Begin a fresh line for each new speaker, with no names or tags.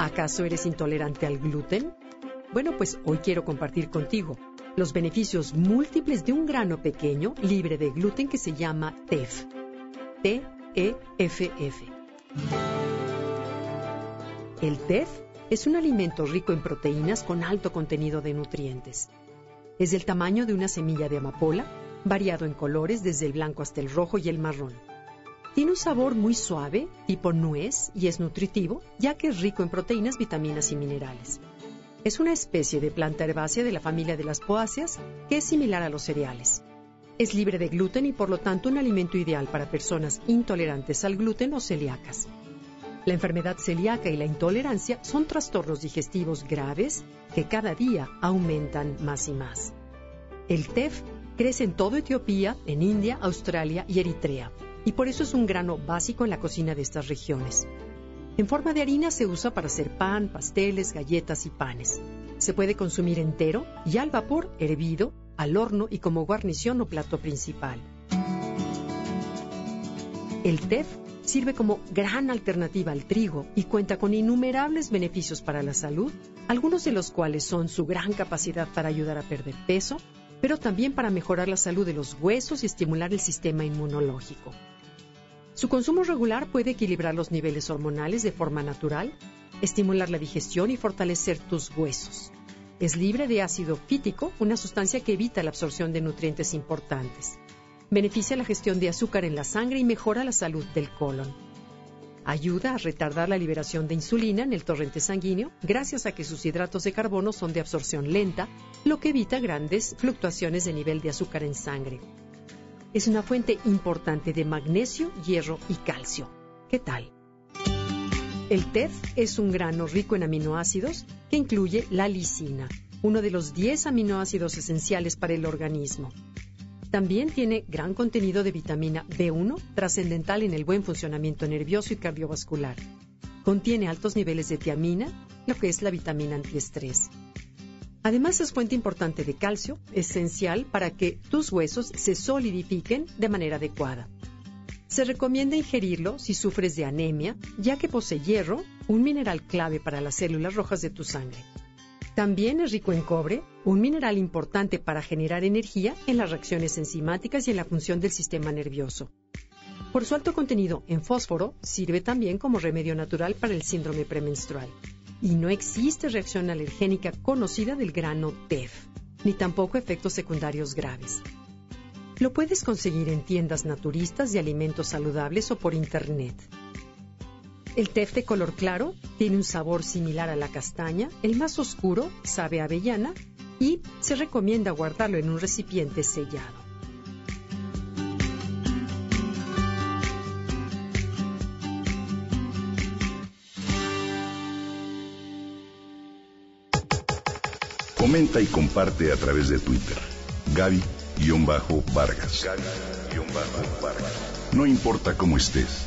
¿Acaso eres intolerante al gluten? Bueno, pues hoy quiero compartir contigo los beneficios múltiples de un grano pequeño libre de gluten que se llama TEF. T-E-F-F. El TEF es un alimento rico en proteínas con alto contenido de nutrientes. Es del tamaño de una semilla de amapola, variado en colores desde el blanco hasta el rojo y el marrón. Tiene un sabor muy suave, tipo nuez, y es nutritivo, ya que es rico en proteínas, vitaminas y minerales. Es una especie de planta herbácea de la familia de las poáceas que es similar a los cereales. Es libre de gluten y por lo tanto un alimento ideal para personas intolerantes al gluten o celíacas. La enfermedad celíaca y la intolerancia son trastornos digestivos graves que cada día aumentan más y más. El TEF crece en toda Etiopía, en India, Australia y Eritrea y por eso es un grano básico en la cocina de estas regiones. En forma de harina se usa para hacer pan, pasteles, galletas y panes. Se puede consumir entero y al vapor, hervido, al horno y como guarnición o plato principal. El TEF sirve como gran alternativa al trigo y cuenta con innumerables beneficios para la salud, algunos de los cuales son su gran capacidad para ayudar a perder peso, pero también para mejorar la salud de los huesos y estimular el sistema inmunológico. Su consumo regular puede equilibrar los niveles hormonales de forma natural, estimular la digestión y fortalecer tus huesos. Es libre de ácido fítico, una sustancia que evita la absorción de nutrientes importantes. Beneficia la gestión de azúcar en la sangre y mejora la salud del colon. Ayuda a retardar la liberación de insulina en el torrente sanguíneo gracias a que sus hidratos de carbono son de absorción lenta, lo que evita grandes fluctuaciones de nivel de azúcar en sangre es una fuente importante de magnesio, hierro y calcio. ¿Qué tal? El TEF es un grano rico en aminoácidos que incluye la lisina, uno de los 10 aminoácidos esenciales para el organismo. También tiene gran contenido de vitamina B1, trascendental en el buen funcionamiento nervioso y cardiovascular. Contiene altos niveles de tiamina, lo que es la vitamina antiestrés. Además es fuente importante de calcio, esencial para que tus huesos se solidifiquen de manera adecuada. Se recomienda ingerirlo si sufres de anemia, ya que posee hierro, un mineral clave para las células rojas de tu sangre. También es rico en cobre, un mineral importante para generar energía en las reacciones enzimáticas y en la función del sistema nervioso. Por su alto contenido en fósforo, sirve también como remedio natural para el síndrome premenstrual y no existe reacción alergénica conocida del grano TEF, ni tampoco efectos secundarios graves. Lo puedes conseguir en tiendas naturistas de alimentos saludables o por internet. El TEF de color claro tiene un sabor similar a la castaña, el más oscuro sabe a avellana y se recomienda guardarlo en un recipiente sellado.
Comenta y comparte a través de Twitter. Gaby-Vargas. Gaby-Vargas. No importa cómo estés,